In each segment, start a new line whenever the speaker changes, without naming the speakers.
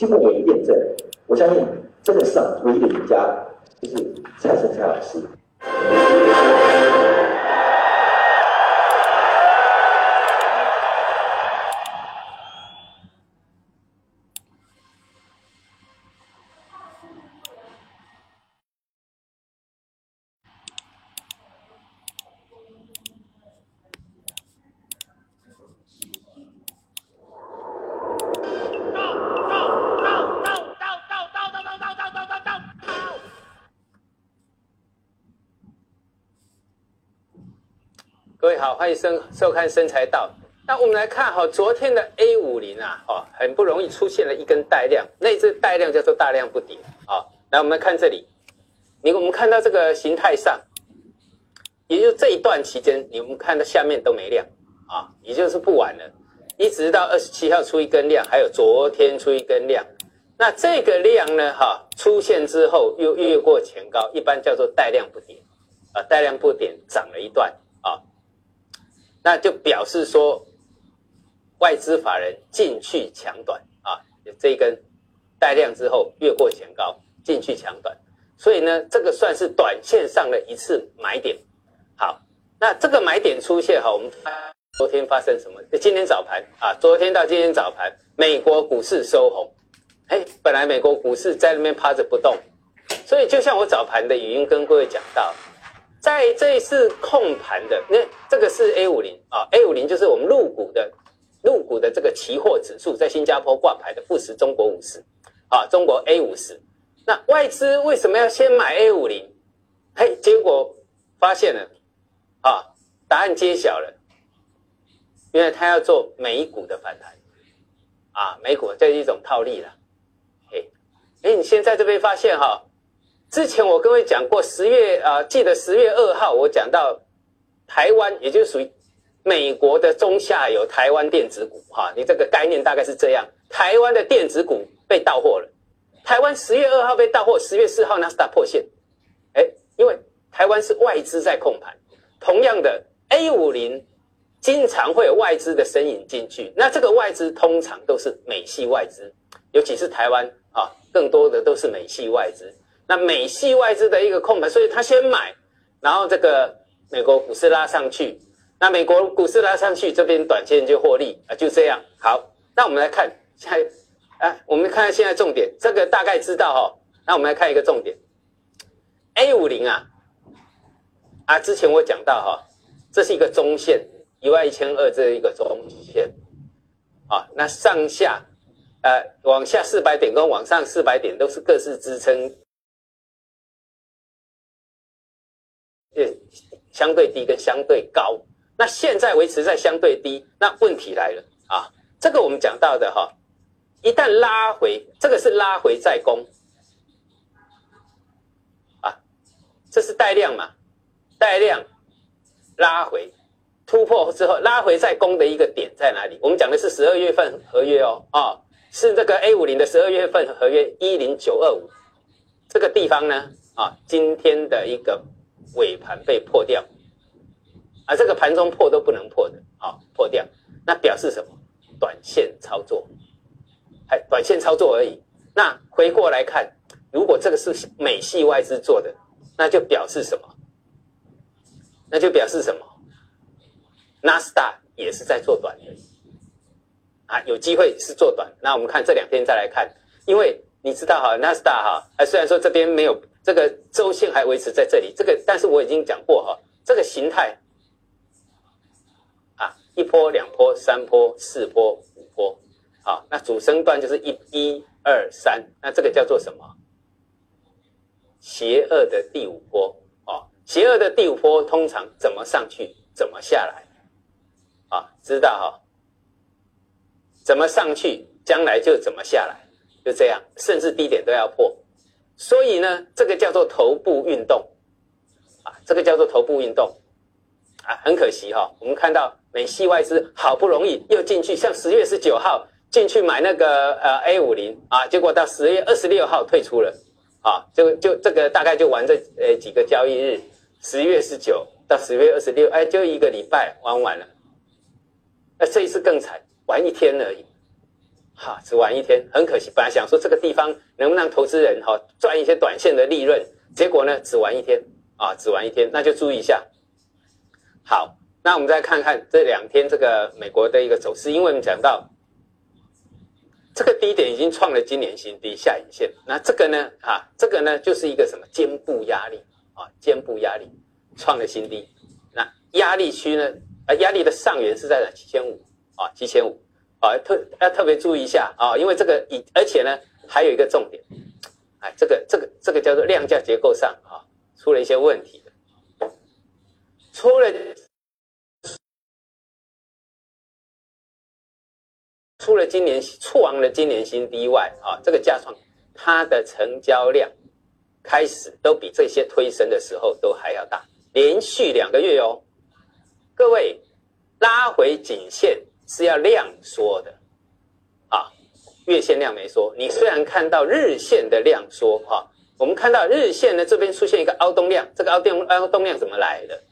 经过我的验证，我相信这个市场唯一的赢家就是蔡生蔡老师。
迎收看《身材道》。那我们来看哈，昨天的 A 五零啊，哦，很不容易出现了一根带量，那只带量叫做大量不跌啊。来，我们来看这里，你我们看到这个形态上，也就这一段期间，你们看到下面都没量啊，也就是不晚了，一直到二十七号出一根量，还有昨天出一根量，那这个量呢，哈，出现之后又越过前高，一般叫做带量不跌啊，带量不跌涨了一段啊。那就表示说，外资法人进去抢短啊，这一根带量之后越过前高进去抢短，所以呢，这个算是短线上的一次买点。好，那这个买点出现哈，我们昨天发生什么？今天早盘啊，昨天到今天早盘，美国股市收红，哎，本来美国股市在那边趴着不动，所以就像我早盘的语音跟各位讲到。在这一次控盘的那这个是 A 五零啊，A 五零就是我们入股的入股的这个期货指数，在新加坡挂牌的富时中国五十啊，中国 A 五十。那外资为什么要先买 A 五零？嘿，结果发现了啊，答案揭晓了，因为他要做美股的反弹啊，美股这是一种套利了。嘿哎，你现在这边发现哈。之前我跟各位讲过，十月啊，记得十月二号我讲到台湾，也就是属于美国的中下游台湾电子股哈，你这个概念大概是这样，台湾的电子股被到货了，台湾十月二号被到货，十月四号纳斯达破线，哎，因为台湾是外资在控盘，同样的 A 五零经常会有外资的身影进去，那这个外资通常都是美系外资，尤其是台湾啊，更多的都是美系外资。那美系外资的一个控盘，所以他先买，然后这个美国股市拉上去，那美国股市拉上去，这边短线就获利啊，就这样。好，那我们来看下，哎，我们看看现在重点，这个大概知道哈。那我们来看一个重点，A 五零啊，啊，之前我讲到哈，这是一个中线，一万一千二这一个中线，啊，那上下，呃，往下四百点跟往上四百点都是各自支撑。相对低跟相对高，那现在维持在相对低，那问题来了啊！这个我们讲到的哈，一旦拉回，这个是拉回再攻啊，这是带量嘛？带量拉回突破之后，拉回再攻的一个点在哪里？我们讲的是十二月份合约哦，啊，是这个 A 五零的十二月份合约一零九二五这个地方呢啊，今天的一个。尾盘被破掉，啊，这个盘中破都不能破的，啊，破掉，那表示什么？短线操作，还短线操作而已。那回过来看，如果这个是美系外资做的，那就表示什么？那就表示什么？纳斯达也是在做短的，啊，有机会是做短。那我们看这两天再来看，因为你知道哈，纳斯达哈，啊，虽然说这边没有。这个周线还维持在这里，这个但是我已经讲过哈，这个形态啊，一波、两波、三波、四波、五波，好，那主升段就是一、一、二、三，那这个叫做什么？邪恶的第五波哦，邪恶的第五波通常怎么上去，怎么下来？啊，知道哈？怎么上去，将来就怎么下来，就这样，甚至低点都要破。所以呢，这个叫做头部运动，啊，这个叫做头部运动，啊，很可惜哈，我们看到美系外资好不容易又进去，像十月十九号进去买那个呃 A 五零啊，结果到十月二十六号退出了，啊，就就这个大概就玩这呃几个交易日，十月十九到十月二十六，哎，就一个礼拜玩完了，那这一次更惨，玩一天而已，哈，只玩一天，很可惜。本来想说这个地方能不能投资人哈赚一些短线的利润，结果呢，只玩一天啊，只玩一天，那就注意一下。好，那我们再看看这两天这个美国的一个走势，因为我们讲到这个低点已经创了今年新低下影线，那这个呢，啊，这个呢就是一个什么肩部压力啊，肩部压力创了新低，那压力区呢，啊，压力的上缘是在哪？七千五啊，七千五啊，特要特别注意一下啊，因为这个以而且呢还有一个重点，哎，这个这个这个叫做量价结构上啊出了一些问题。除了除了今年创了今年新低外，啊，这个价创它的成交量开始都比这些推升的时候都还要大，连续两个月哦。各位拉回颈线是要量缩的啊，月线量没缩。你虽然看到日线的量缩哈，我们看到日线呢这边出现一个凹洞量，这个凹洞凹洞量怎么来的？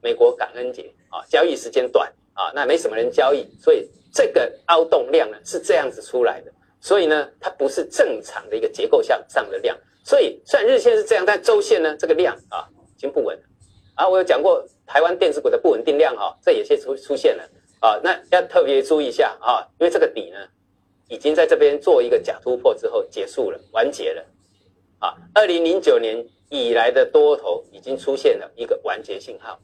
美国感恩节啊，交易时间短啊，那没什么人交易，所以这个凹洞量呢是这样子出来的，所以呢它不是正常的一个结构向上的量，所以虽然日线是这样，但周线呢这个量啊已经不稳啊。我有讲过台湾电子股的不稳定量哈，这也是出出现了啊，那要特别注意一下啊，因为这个底呢已经在这边做一个假突破之后结束了，完结了啊。二零零九年以来的多头已经出现了一个完结信号。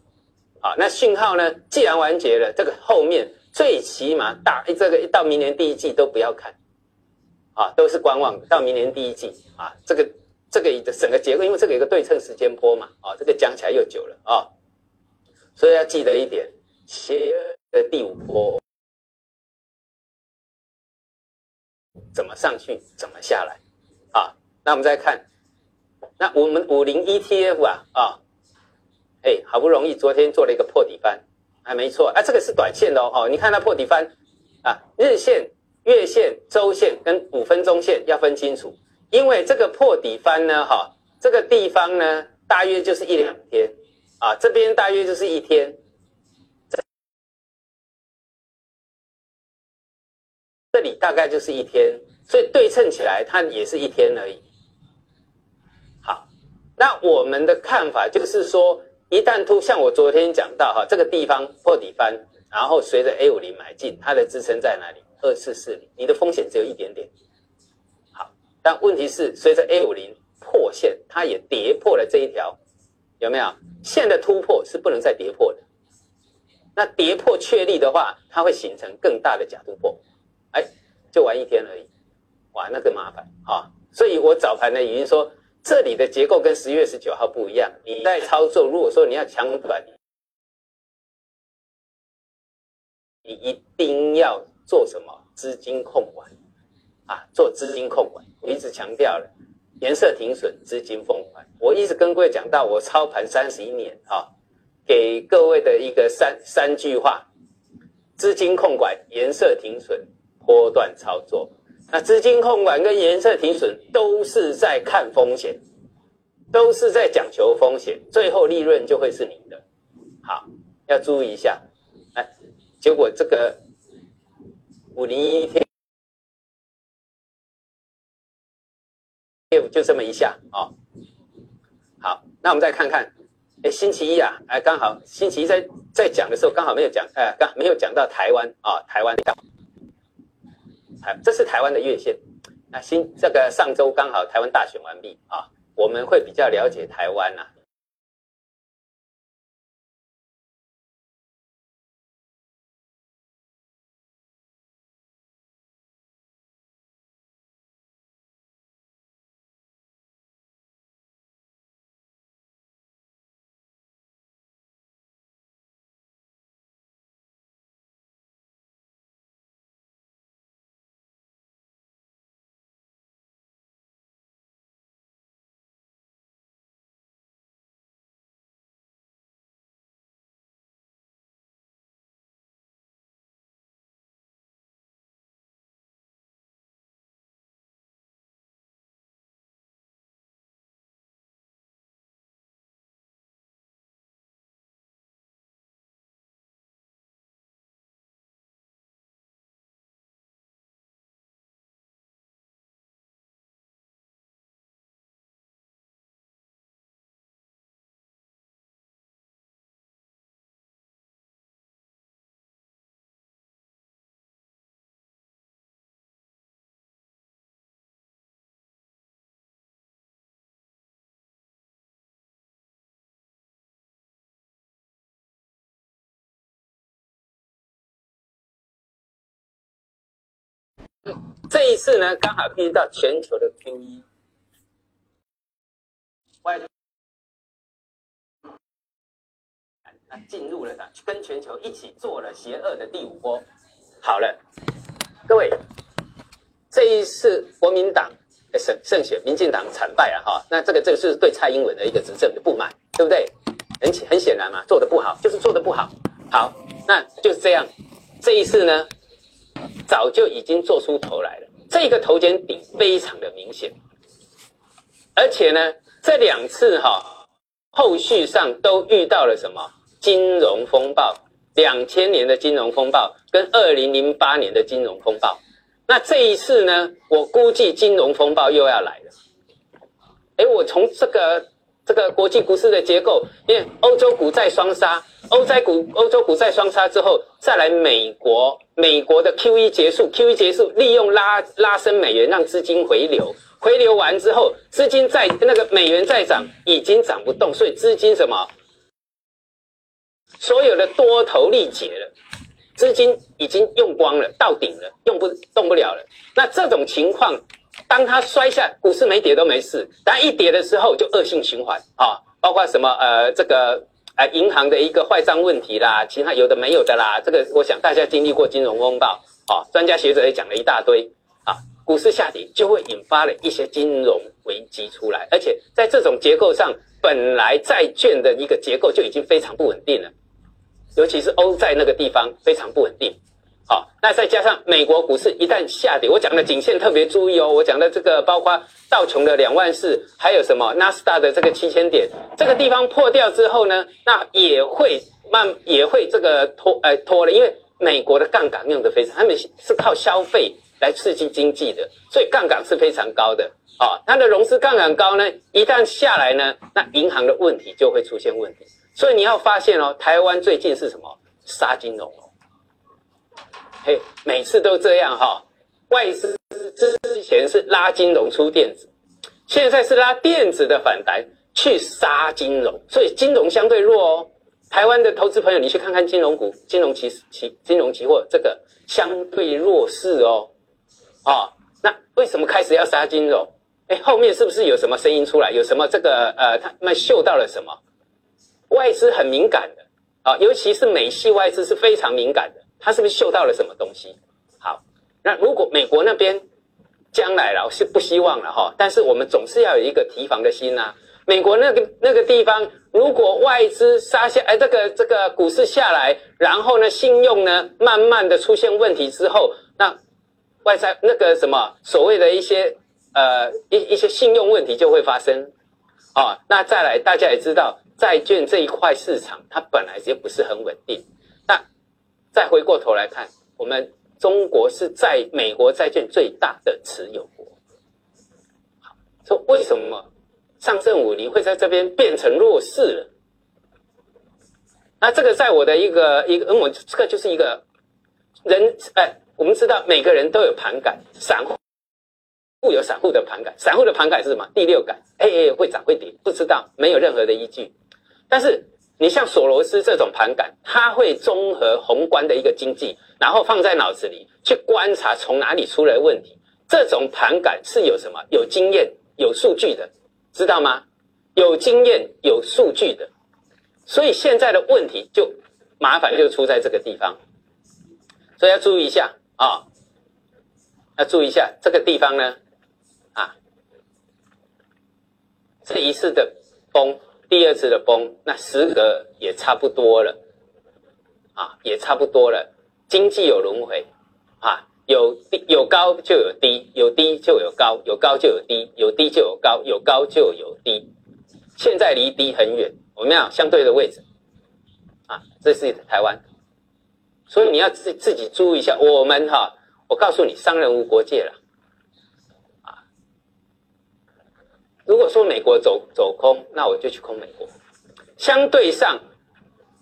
啊，那信号呢？既然完结了，这个后面最起码大这个到明年第一季都不要看，啊，都是观望。到明年第一季啊，这个这个整个结构，因为这个有个对称时间波嘛，啊，这个讲起来又久了啊，所以要记得一点，邪的第五波怎么上去，怎么下来，啊，那我们再看，那我们五零 ETF 啊，啊。哎，好不容易昨天做了一个破底翻，还没错啊，这个是短线的哦。你看它破底翻啊，日线、月线、周线跟五分钟线要分清楚，因为这个破底翻呢，哈，这个地方呢大约就是一两天啊，这边大约就是一天，这里大概就是一天，所以对称起来它也是一天而已。好，那我们的看法就是说。一旦突像我昨天讲到哈，这个地方破底翻，然后随着 A 五零买进，它的支撑在哪里？二四四零，你的风险只有一点点。好，但问题是随着 A 五零破线，它也跌破了这一条，有没有？线的突破是不能再跌破的。那跌破确立的话，它会形成更大的假突破，哎，就玩一天而已，哇，那更麻烦啊！所以我早盘呢已经说。这里的结构跟十月十九号不一样。你在操作，如果说你要抢短，你一定要做什么？资金控管啊，做资金控管。我一直强调了，颜色停损，资金控管。我一直跟各位讲到，我操盘三十一年啊，给各位的一个三三句话：资金控管、颜色停损、波段操作。那资金控管跟颜色停损都是在看风险，都是在讲求风险，最后利润就会是你的。好，要注意一下。哎，结果这个五零一天就这么一下啊。好，那我们再看看，哎，星期一啊，哎，刚好星期一在在讲的时候，刚好没有讲，哎，刚没有讲到台湾啊，台湾。这是台湾的月线，那新这个上周刚好台湾大选完毕啊，我们会比较了解台湾呐。这一次呢，刚好遇到全球的 QE，外进入了的，跟全球一起做了邪恶的第五波。好了，各位，这一次国民党胜胜选，民进党惨败了哈。那这个这个是对蔡英文的一个执政的不满，对不对？很很显然嘛，做的不好，就是做的不好。好，那就是这样。这一次呢，早就已经做出头来了。这个头肩顶非常的明显，而且呢，这两次哈，后续上都遇到了什么金融风暴？两千年的金融风暴跟二零零八年的金融风暴，那这一次呢？我估计金融风暴又要来了。哎，我从这个这个国际股市的结构，因为欧洲股债双杀，欧债股欧洲股债双杀之后，再来美国，美国的 QE 结束，QE 结束，利用拉拉升美元，让资金回流，回流完之后，资金在那个美元再涨，已经涨不动，所以资金什么？所有的多头力竭了，资金已经用光了，到顶了，用不动不了了。那这种情况，当它摔下，股市没跌都没事，但一跌的时候就恶性循环啊，包括什么呃这个呃银行的一个坏账问题啦，其他有的没有的啦。这个我想大家经历过金融风暴啊，专家学者也讲了一大堆啊，股市下跌就会引发了一些金融危机出来，而且在这种结构上，本来债券的一个结构就已经非常不稳定了。尤其是欧债那个地方非常不稳定，好，那再加上美国股市一旦下跌，我讲的颈线特别注意哦，我讲的这个包括道琼的两万四，还有什么纳斯达的这个七千点，这个地方破掉之后呢，那也会慢也会这个拖呃拖了，因为美国的杠杆用的非常，他们是靠消费来刺激经济的，所以杠杆是非常高的，啊，它的融资杠杆高呢，一旦下来呢，那银行的问题就会出现问题。所以你要发现哦，台湾最近是什么杀金融？嘿，每次都这样哈。外资之前是拉金融出电子，现在是拉电子的反弹去杀金融，所以金融相对弱哦。台湾的投资朋友，你去看看金融股、金融期期、金融期货这个相对弱势哦。啊，那为什么开始要杀金融？哎，后面是不是有什么声音出来？有什么这个呃，他们嗅到了什么？外资很敏感的啊，尤其是美系外资是非常敏感的。他是不是嗅到了什么东西？好，那如果美国那边将来了是不希望了哈，但是我们总是要有一个提防的心呐。美国那个那个地方，如果外资杀下，哎，这个这个股市下来，然后呢，信用呢慢慢的出现问题之后，那外在那个什么所谓的一些呃一一些信用问题就会发生啊。那再来，大家也知道。债券这一块市场，它本来就不是很稳定。再回过头来看，我们中国是在美国债券最大的持有国。好，说为什么上证五零会在这边变成弱势了？那这个在我的一个一个，嗯，我这个就是一个人，哎，我们知道每个人都有盘感，散户。固有散户的盘感，散户的盘感是什么？第六感，哎哎，会涨会跌，不知道，没有任何的依据。但是你像索罗斯这种盘感，他会综合宏观的一个经济，然后放在脑子里去观察从哪里出了问题。这种盘感是有什么？有经验、有数据的，知道吗？有经验、有数据的。所以现在的问题就麻烦就出在这个地方，所以要注意一下啊，要注意一下这个地方呢。啊这一次的崩，第二次的崩，那时隔也差不多了，啊，也差不多了。经济有轮回，啊，有低有高就有低，有低就有高，有高就有低，有低就有高，有高就有低。现在离低很远，我们要相对的位置，啊，这是台湾，所以你要自自己注意一下。我们哈，我告诉你，商人无国界了。如果说美国走走空，那我就去空美国。相对上，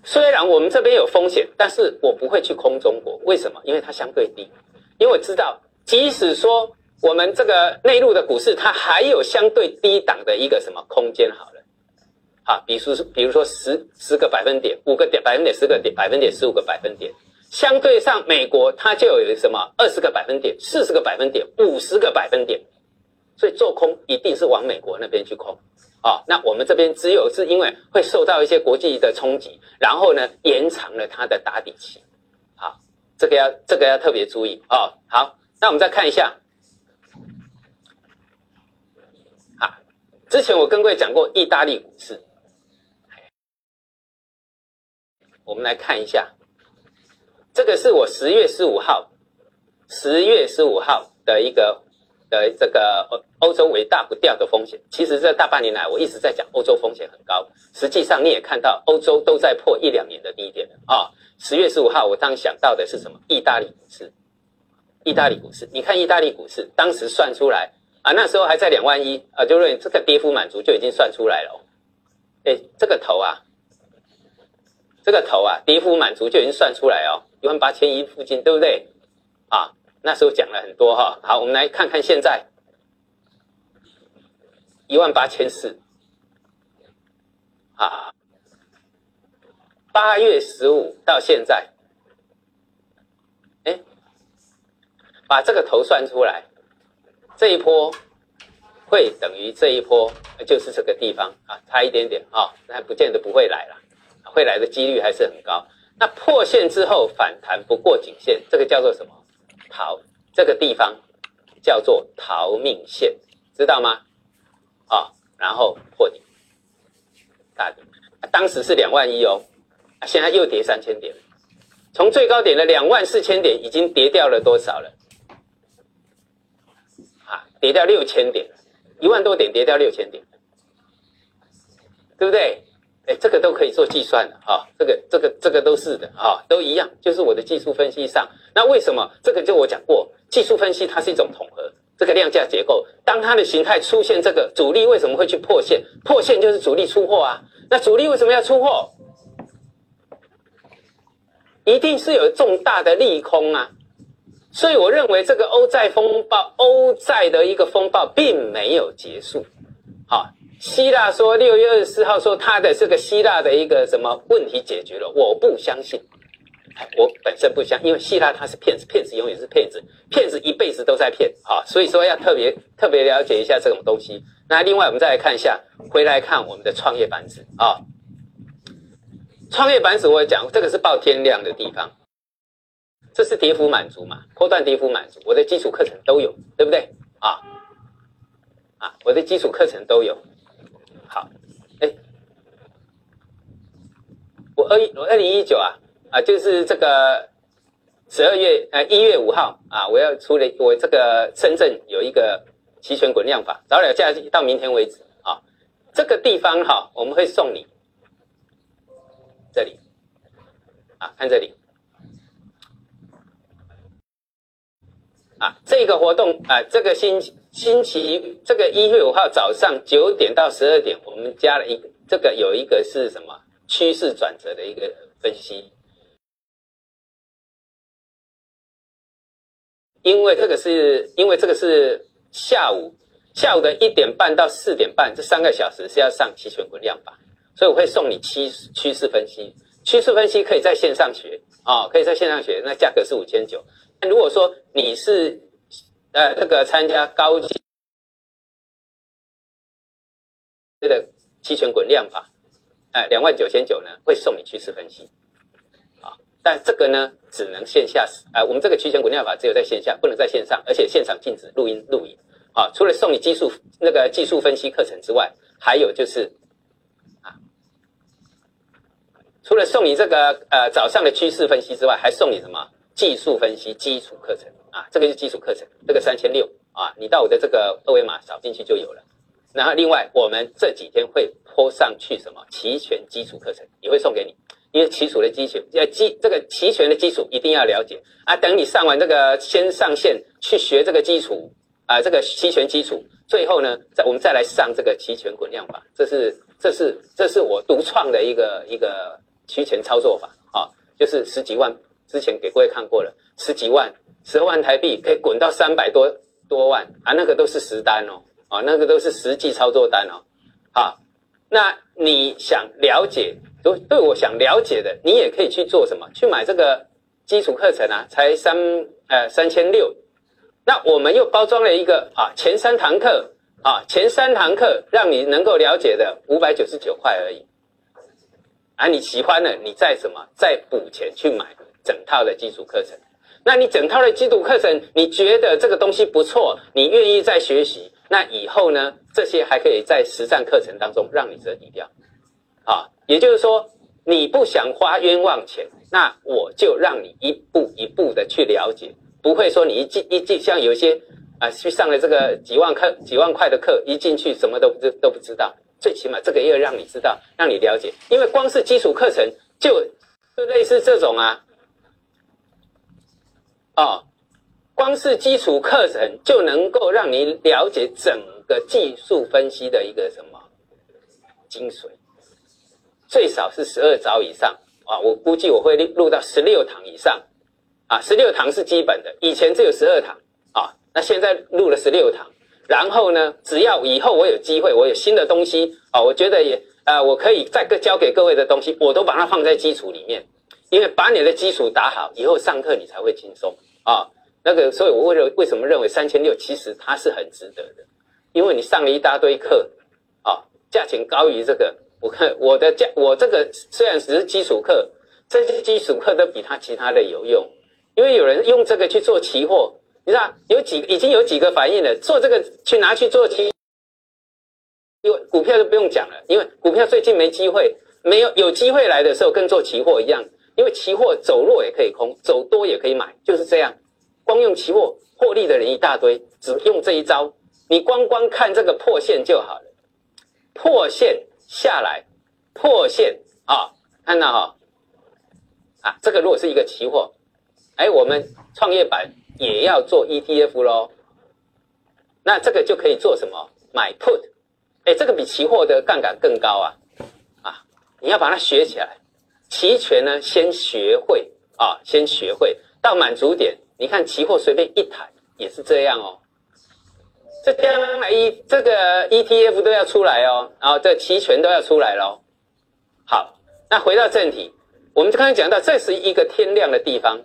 虽然我们这边有风险，但是我不会去空中国。为什么？因为它相对低。因为我知道，即使说我们这个内陆的股市，它还有相对低档的一个什么空间。好了，好，比如说，比如说十十个百分点，五个点百分点，十个点百分点，十五个百分点。相对上美国它就有什么二十个百分点、四十个百分点、五十个百分点，所以做空一定是往美国那边去空啊。那我们这边只有是因为会受到一些国际的冲击，然后呢延长了它的打底期。好，这个要这个要特别注意哦。好，那我们再看一下。啊之前我跟各位讲过意大利股市，我们来看一下，这个是我十月十五号，十月十五号的一个的这个欧欧洲为大不掉的风险。其实这大半年来我一直在讲欧洲风险很高，实际上你也看到欧洲都在破一两年的低点了啊。十月十五号我当想到的是什么？意大利股市，意大利股市，你看意大利股市当时算出来。啊，那时候还在两万一啊，就认为这个跌幅满足就已经算出来了。哦哎，这个头啊，这个头啊，跌幅满足就已经算出来哦，一万八千一附近，对不对？啊，那时候讲了很多哈。好，我们来看看现在，一万八千四。啊，八月十五到现在，哎，把这个头算出来。这一波会等于这一波，就是这个地方啊，差一点点啊，那不见得不会来了，会来的几率还是很高。那破线之后反弹不过颈线，这个叫做什么？逃，这个地方叫做逃命线，知道吗？啊，然后破底，大底，当时是两万一哦，现在又跌三千点，从最高点的两万四千点已经跌掉了多少了？啊跌掉六千点，一万多点跌掉六千点，对不对？哎，这个都可以做计算的啊，这个、这个、这个都是的啊，都一样，就是我的技术分析上。那为什么这个就我讲过，技术分析它是一种统合，这个量价结构，当它的形态出现这个主力为什么会去破线？破线就是主力出货啊。那主力为什么要出货？一定是有重大的利空啊。所以我认为这个欧债风暴，欧债的一个风暴并没有结束。好，希腊说六月二十四号说他的这个希腊的一个什么问题解决了，我不相信。我本身不相信，因为希腊他是骗子，骗子永远是骗子，骗子一辈子都在骗。好，所以说要特别特别了解一下这种东西。那另外我们再来看一下，回来看我们的创业板指啊，创业板指我讲这个是报天量的地方。这是跌幅满足嘛？波段跌幅满足，我的基础课程都有，对不对？啊啊，我的基础课程都有。好，哎，我二我二零一九啊啊，就是这个十二月呃一月五号啊，我要出了我这个深圳有一个期权滚量法，早点下去到明天为止啊。这个地方哈，我们会送你这里啊，看这里。啊，这个活动啊，这个星星期这个一月五号早上九点到十二点，我们加了一，这个有一个是什么趋势转折的一个分析，因为这个是因为这个是下午下午的一点半到四点半这三个小时是要上期权滚量法，所以我会送你趋趋势分析，趋势分析可以在线上学啊，可以在线上学，那价格是五千九。如果说你是呃那个参加高级这个期权滚量法，哎两万九千九呢会送你趋势分析，啊，但这个呢只能线下，啊我们这个期权股票法只有在线下，不能在线上，而且现场禁止录音录影，啊除了送你技术那个技术分析课程之外，还有就是啊除了送你这个呃早上的趋势分析之外，还送你什么？技术分析基础课程啊，这个是基础课程，这个三千六啊，你到我的这个二维码扫进去就有了。然后另外我们这几天会泼上去什么期权基础课程也会送给你，因为基础的基础要基这个期权的基础一定要了解啊。等你上完这个先上线去学这个基础啊，这个期权基础，最后呢再我们再来上这个期权滚量法，这是这是这是我独创的一个一个期权操作法啊，就是十几万。之前给各位看过了，十几万、十万台币可以滚到三百多多万啊，那个都是实单哦，啊，那个都是实际操作单哦。好，那你想了解，都对我想了解的，你也可以去做什么？去买这个基础课程啊，才三呃三千六，那我们又包装了一个啊前三堂课啊前三堂课让你能够了解的五百九十九块而已，啊你喜欢了，你再什么再补钱去买整套的基础课程，那你整套的基础课程你觉得这个东西不错，你愿意再学习，那以后呢这些还可以在实战课程当中让你折抵掉，啊也就是说。你不想花冤枉钱，那我就让你一步一步的去了解，不会说你一进一进像有些啊去上了这个几万课几万块的课，一进去什么都不知都不知道。最起码这个要让你知道，让你了解，因为光是基础课程就就类似这种啊，哦，光是基础课程就能够让你了解整个技术分析的一个什么精髓。最少是十二招以上啊！我估计我会录到十六堂以上，啊，十六堂是基本的，以前只有十二堂啊，那现在录了十六堂。然后呢，只要以后我有机会，我有新的东西啊，我觉得也啊，我可以再个教给各位的东西，我都把它放在基础里面，因为把你的基础打好，以后上课你才会轻松啊。那个，所以我为了为什么认为三千六其实它是很值得的，因为你上了一大堆课啊，价钱高于这个。我看我的价，我这个虽然只是基础课，这些基础课都比他其他的有用，因为有人用这个去做期货，你知道有几已经有几个反应了，做这个去拿去做期，因为股票就不用讲了，因为股票最近没机会，没有有机会来的时候跟做期货一样，因为期货走弱也可以空，走多也可以买，就是这样，光用期货获利的人一大堆，只用这一招，你光光看这个破线就好了，破线。下来破线啊，看到哈？啊，这个如果是一个期货，哎，我们创业板也要做 ETF 喽，那这个就可以做什么？买 put，哎，这个比期货的杠杆更高啊。啊，你要把它学起来，期权呢先学会啊，先学会到满足点，你看期货随便一台也是这样哦。这将来一这个 ETF 都要出来哦，然后这期权都要出来喽。好，那回到正题，我们就刚才讲到，这是一个天量的地方，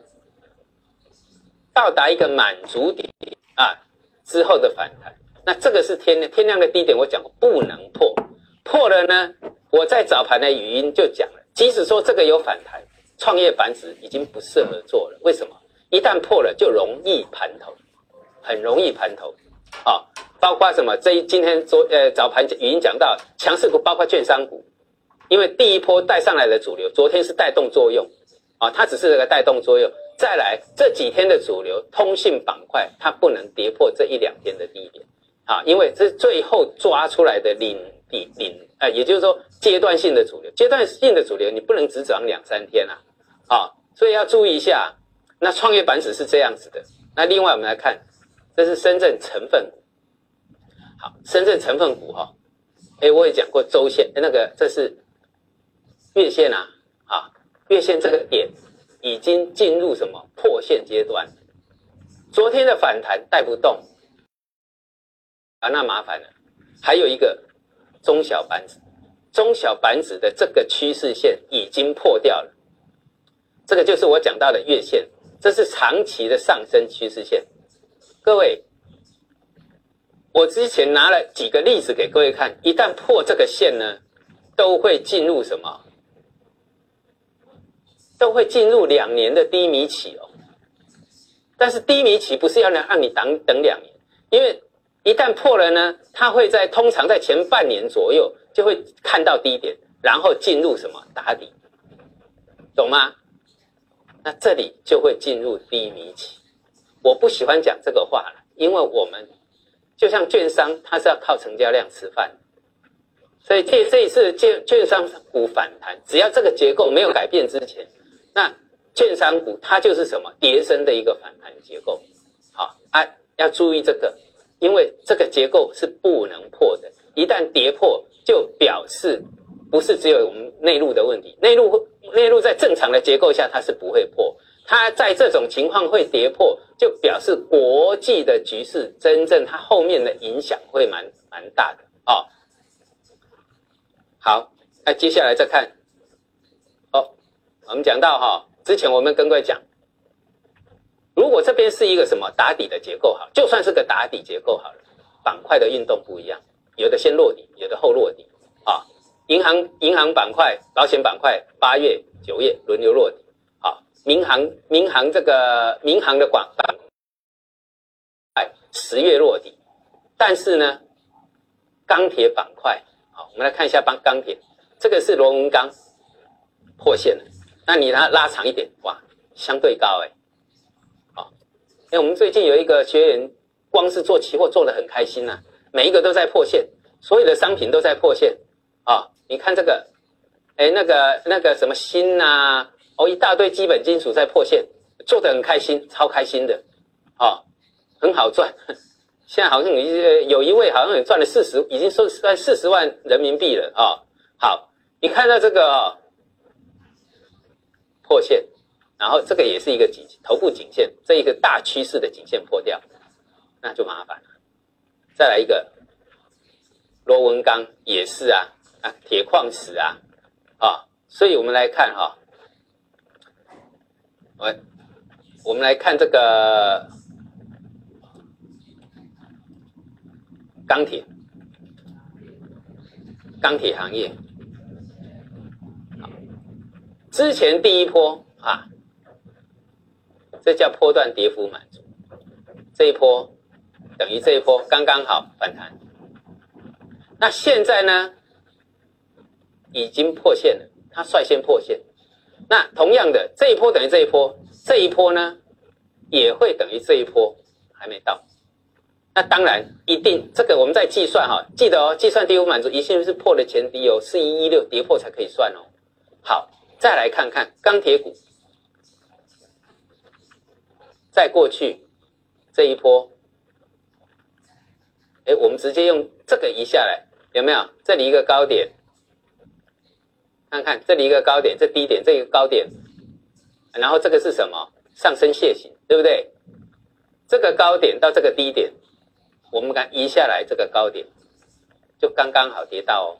到达一个满足点啊之后的反弹。那这个是天天量的低点，我讲过不能破，破了呢，我在早盘的语音就讲了，即使说这个有反弹，创业板指已经不适合做了。为什么？一旦破了，就容易盘头，很容易盘头。啊，包括什么？这一今天昨呃早盘语音讲到强势股，包括券商股，因为第一波带上来的主流，昨天是带动作用，啊，它只是这个带动作用。再来这几天的主流通信板块，它不能跌破这一两天的低点，啊，因为这最后抓出来的领底领，呃，也就是说阶段性的主流，阶段性的主流你不能只涨两三天啊，啊，所以要注意一下。那创业板指是这样子的。那另外我们来看。这是深圳成分股，好，深圳成分股哈，哎，我也讲过周线，那个这是月线啊，啊，月线这个点已经进入什么破线阶段？昨天的反弹带不动，啊，那麻烦了。还有一个中小板指，中小板指的这个趋势线已经破掉了，这个就是我讲到的月线，这是长期的上升趋势线。各位，我之前拿了几个例子给各位看，一旦破这个线呢，都会进入什么？都会进入两年的低迷期哦。但是低迷期不是要让让你等等两年，因为一旦破了呢，它会在通常在前半年左右就会看到低点，然后进入什么打底，懂吗？那这里就会进入低迷期。我不喜欢讲这个话了，因为我们就像券商，它是要靠成交量吃饭，所以这这一次券券商股反弹，只要这个结构没有改变之前，那券商股它就是什么叠升的一个反弹结构。好，啊，要注意这个，因为这个结构是不能破的，一旦跌破，就表示不是只有我们内陆的问题，内陆内陆在正常的结构下它是不会破。它在这种情况会跌破，就表示国际的局势真正它后面的影响会蛮蛮大的哦。好，那接下来再看，哦，我们讲到哈，之前我们跟各位讲，如果这边是一个什么打底的结构好，就算是个打底结构好了，板块的运动不一样，有的先落底，有的后落底啊。银行银行板块、保险板块八月、九月轮流落底，好，民航民航这个民航的管板块十月落底，但是呢，钢铁板块，好，我们来看一下钢钢铁，这个是螺纹钢破线了，那你它拉长一点，哇，相对高哎，好，因为我们最近有一个学员，光是做期货做的很开心呐，每一个都在破线，所有的商品都在破线啊。你看这个，哎，那个那个什么锌呐，哦，一大堆基本金属在破线，做的很开心，超开心的，哦，很好赚。现在好像有有一位好像也赚了四十，已经收赚四十万人民币了啊。好，你看到这个破线，然后这个也是一个颈头部颈线，这一个大趋势的颈线破掉，那就麻烦了。再来一个螺纹钢也是啊。啊，铁矿石啊，啊，所以我们来看哈，我我们来看这个钢铁，钢铁行业，之前第一波啊，这叫波段跌幅满足，这一波等于这一波刚刚好反弹，那现在呢？已经破线了，它率先破线。那同样的，这一波等于这一波，这一波呢也会等于这一波，还没到。那当然一定，这个我们在计算哈，记得哦，计算跌幅满足一定是破了前低哦，四一一六跌破才可以算哦。好，再来看看钢铁股，在过去这一波，哎，我们直接用这个移下来，有没有？这里一个高点。看看这里一个高点，这低点，这一个高点，然后这个是什么？上升楔形，对不对？这个高点到这个低点，我们看移下来这个高点，就刚刚好跌到哦。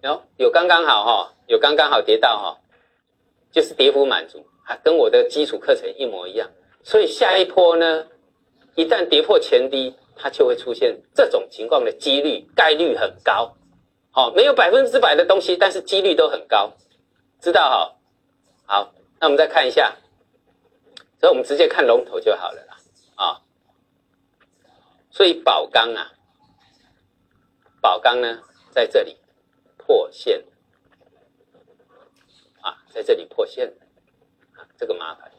有有刚刚好哈，有刚刚好跌到哈，就是跌幅满足，啊，跟我的基础课程一模一样。所以下一波呢，一旦跌破前低，它就会出现这种情况的几率概率很高。哦，没有百分之百的东西，但是几率都很高，知道哈？好，那我们再看一下，所以我们直接看龙头就好了啦。啊，所以宝钢啊，宝钢呢在这里破线，啊，在这里破线，啊，这个麻烦，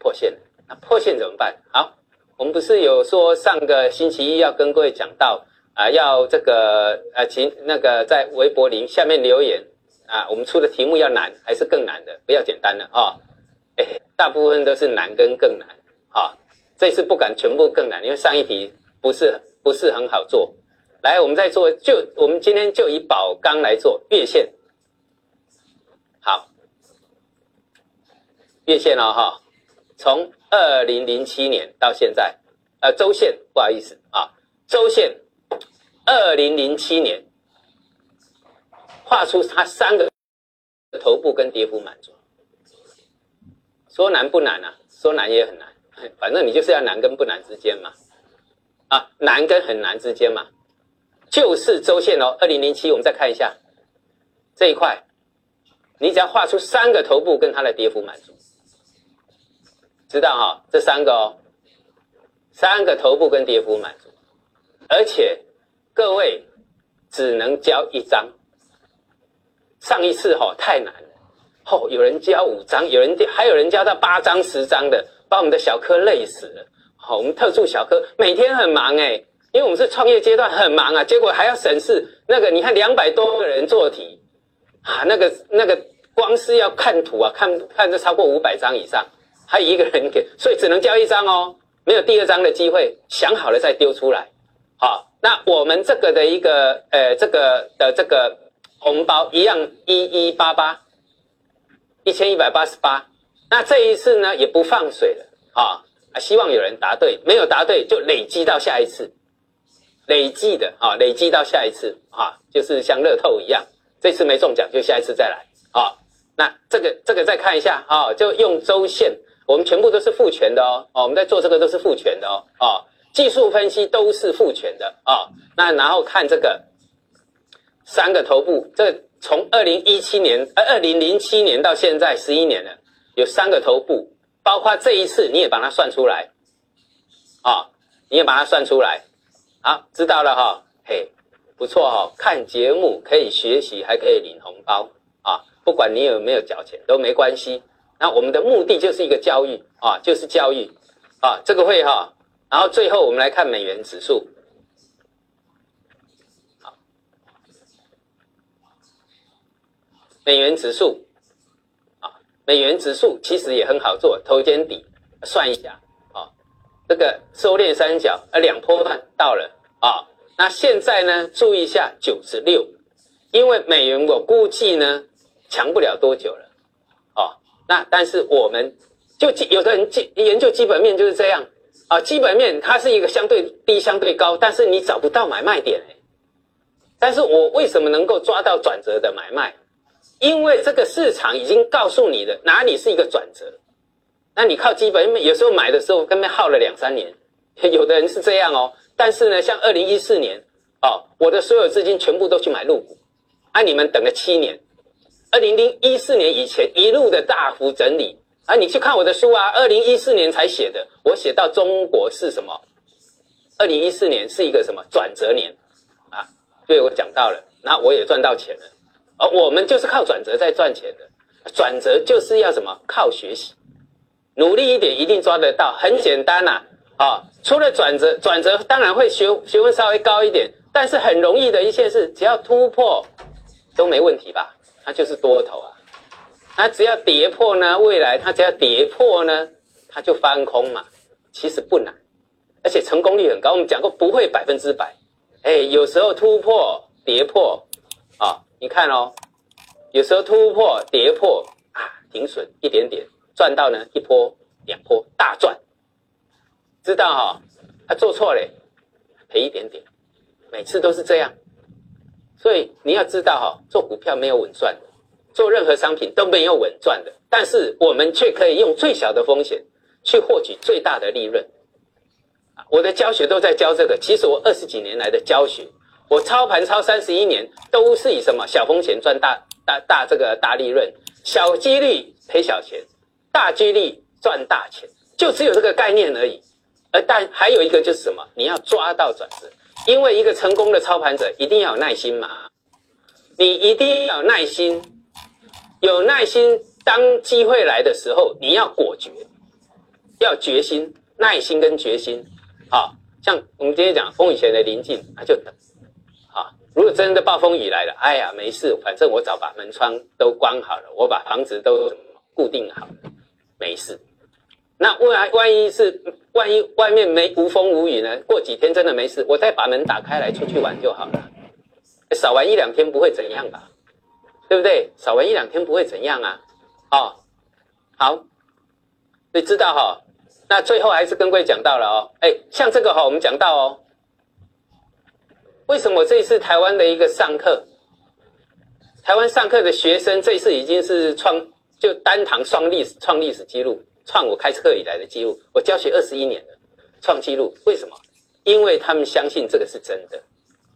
破线，那破线怎么办？好，我们不是有说上个星期一要跟各位讲到。啊，要这个呃，请那个在微博里下面留言啊，我们出的题目要难还是更难的，不要简单的啊，哎，大部分都是难跟更难啊，这次不敢全部更难，因为上一题不是不是很好做。来，我们再做，就我们今天就以宝钢来做月线，好，月线了哈，从二零零七年到现在，呃，周线不好意思啊，周线。二零零七年画出它三个头部跟跌幅满足，说难不难啊？说难也很难，反正你就是要难跟不难之间嘛，啊，难跟很难之间嘛，就是周线哦。二零零七，我们再看一下这一块，你只要画出三个头部跟它的跌幅满足，知道哈？这三个哦，三个头部跟跌幅满足，而且。各位只能交一张，上一次哈太难了，哦，有人交五张，有人还有人交到八张、十张的，把我们的小科累死了。好，我们特助小科每天很忙哎，因为我们是创业阶段很忙啊，结果还要审视那个，你看两百多个人做题啊，那个那个光是要看图啊，看看这超过五百张以上，还有一个人给，所以只能交一张哦，没有第二张的机会，想好了再丢出来，好。那我们这个的一个呃，这个的这个红包一样一一八八，一千一百八十八。那这一次呢也不放水了啊，希望有人答对，没有答对就累积到下一次，累计的啊，累积到下一次啊，就是像乐透一样，这次没中奖就下一次再来啊。那这个这个再看一下啊、就用周线，我们全部都是复权的哦，哦，我们在做这个都是复权的哦，哦，技术分析都是复权的啊、那然后看这个三个头部，这从二零一七年呃二零零七年到现在十一年了，有三个头部，包括这一次你也把它算出来，啊、你也把它算出来，好，知道了哈，嘿，不错哈、看节目可以学习，还可以领红包啊，不管你有没有缴钱都没关系。那我们的目的就是一个教育啊，就是教育啊，这个会哈、然后最后我们来看美元指数，美元指数啊，美元指数其实也很好做，头肩底算一下啊，这个收敛三角呃两波段到了啊，那现在呢注意一下九十六，因为美元我估计呢强不了多久了哦，那但是我们就基有的人基研究基本面就是这样啊，基本面它是一个相对低相对高，但是你找不到买卖点。哎，但是我为什么能够抓到转折的买卖？因为这个市场已经告诉你的哪里是一个转折，那你靠基本面有时候买的时候根本耗了两三年，有的人是这样哦。但是呢，像二零一四年哦，我的所有资金全部都去买入股，啊，你们等了七年，二零零一四年以前一路的大幅整理。啊，你去看我的书啊，二零一四年才写的，我写到中国是什么？二零一四年是一个什么转折年啊？对我讲到了，那我也赚到钱了。而我们就是靠转折在赚钱的，转折就是要什么？靠学习，努力一点，一定抓得到。很简单呐、啊，除了转折，转折当然会学学问稍微高一点，但是很容易的一件事，只要突破都没问题吧？它就是多头啊。它只要跌破呢，未来它只要跌破呢，它就翻空嘛。其实不难，而且成功率很高。我们讲过不会百分之百，哎，有时候突破跌破啊。你看哦，有时候突破、跌破啊，停损一点点，赚到呢一波、两波大赚，知道哈、哦？他做错了，赔一点点，每次都是这样。所以你要知道哈、哦，做股票没有稳赚的，做任何商品都没有稳赚的，但是我们却可以用最小的风险去获取最大的利润。我的教学都在教这个，其实我二十几年来的教学。我操盘操三十一年，都是以什么小风险赚大大大这个大利润，小几率赔小钱，大几率赚大钱，就只有这个概念而已。而但还有一个就是什么？你要抓到转折，因为一个成功的操盘者一定要有耐心嘛，你一定要有耐心，有耐心。当机会来的时候，你要果决，要决心、耐心跟决心。好，像我们今天讲风雨前的临近，那就等。如果真的暴风雨来了，哎呀，没事，反正我早把门窗都关好了，我把房子都固定好了，没事。那未来万一是万一外面没无风无雨呢？过几天真的没事，我再把门打开来出去玩就好了。少玩一两天不会怎样吧？对不对？少玩一两天不会怎样啊？哦，好，你知道哈、哦。那最后还是跟各位讲到了哦，哎，像这个哈、哦，我们讲到哦。为什么这一次台湾的一个上课，台湾上课的学生这一次已经是创就单堂创历史创历史记录，创我开课以来的记录。我教学二十一年了，创纪录。为什么？因为他们相信这个是真的，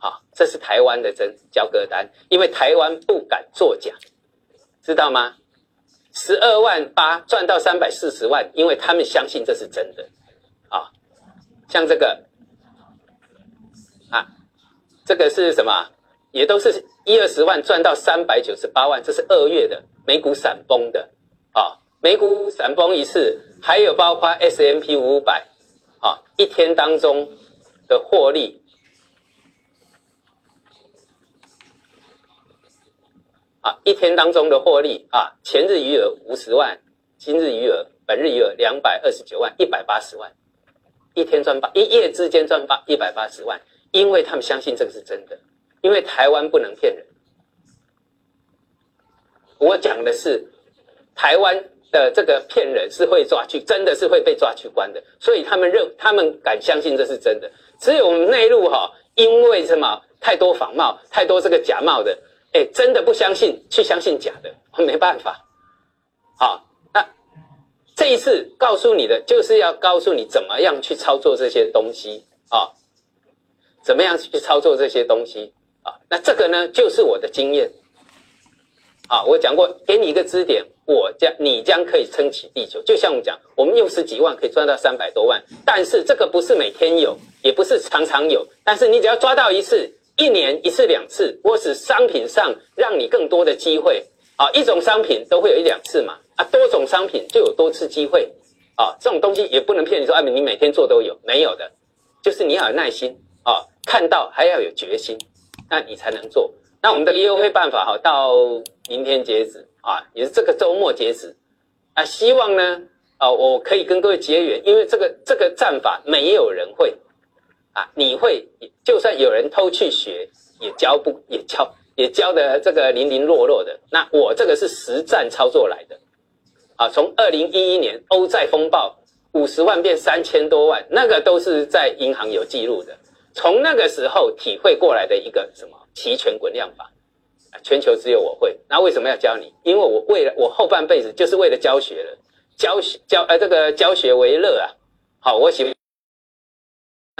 啊，这是台湾的真交歌单，因为台湾不敢作假，知道吗？十二万八赚到三百四十万，因为他们相信这是真的，啊，像这个。啊这个是什么？也都是一二十万赚到三百九十八万，这是二月的美股闪崩的啊，美股闪崩一次，还有包括 S M P 五百啊，一天当中的获利啊，一天当中的获利啊，前日余额五十万，今日余额本日余额两百二十九万，一百八十万，一天赚八，一夜之间赚八一百八十万。因为他们相信这个是真的，因为台湾不能骗人。我讲的是台湾的这个骗人是会抓去，真的是会被抓去关的，所以他们认，他们敢相信这是真的。只有我们内陆哈，因为什么太多仿冒，太多这个假冒的，哎，真的不相信，去相信假的，没办法好，那这一次告诉你的就是要告诉你怎么样去操作这些东西啊，怎么样去操作这些东西啊？那这个呢，就是我的经验啊。我讲过，给你一个支点，我将你将可以撑起地球。就像我讲，我们用十几万可以赚到三百多万，但是这个不是每天有，也不是常常有，但是你只要抓到一次。一年一次两次，或是商品上让你更多的机会啊！一种商品都会有一两次嘛啊，多种商品就有多次机会啊！这种东西也不能骗你说啊，你每天做都有没有的，就是你要有耐心啊，看到还要有决心，那你才能做。那我们的优惠办法哈，到明天截止啊，也是这个周末截止啊。希望呢啊，我可以跟各位结缘，因为这个这个战法没有人会。啊，你会就算有人偷去学，也教不也教也教的这个零零落落的。那我这个是实战操作来的，啊，从二零一一年欧债风暴五十万变三千多万，那个都是在银行有记录的。从那个时候体会过来的一个什么期权滚量法，全球只有我会。那为什么要教你？因为我为了我后半辈子就是为了教学了，教学教呃这个教学为乐啊。好，我喜欢。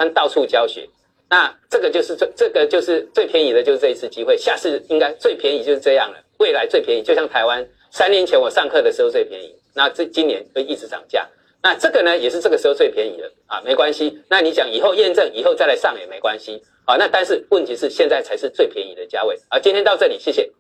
到处教学，那这个就是最这个就是最便宜的，就是这一次机会。下次应该最便宜就是这样了，未来最便宜就像台湾三年前我上课的时候最便宜，那这今年会一直涨价。那这个呢也是这个时候最便宜的啊，没关系。那你讲以后验证以后再来上也没关系啊。那但是问题是现在才是最便宜的价位啊。今天到这里，谢谢。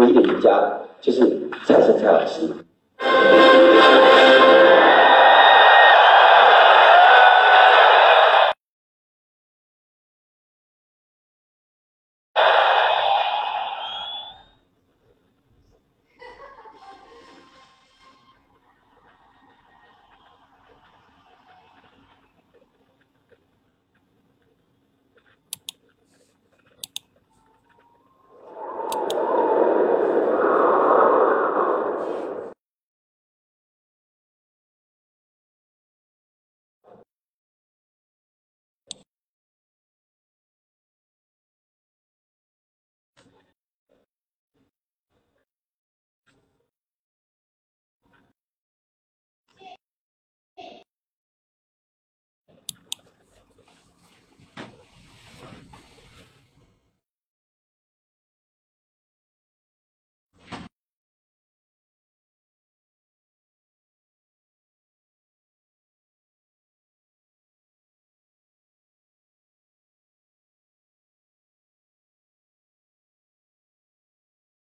唯一的赢家就是蔡生蔡老师。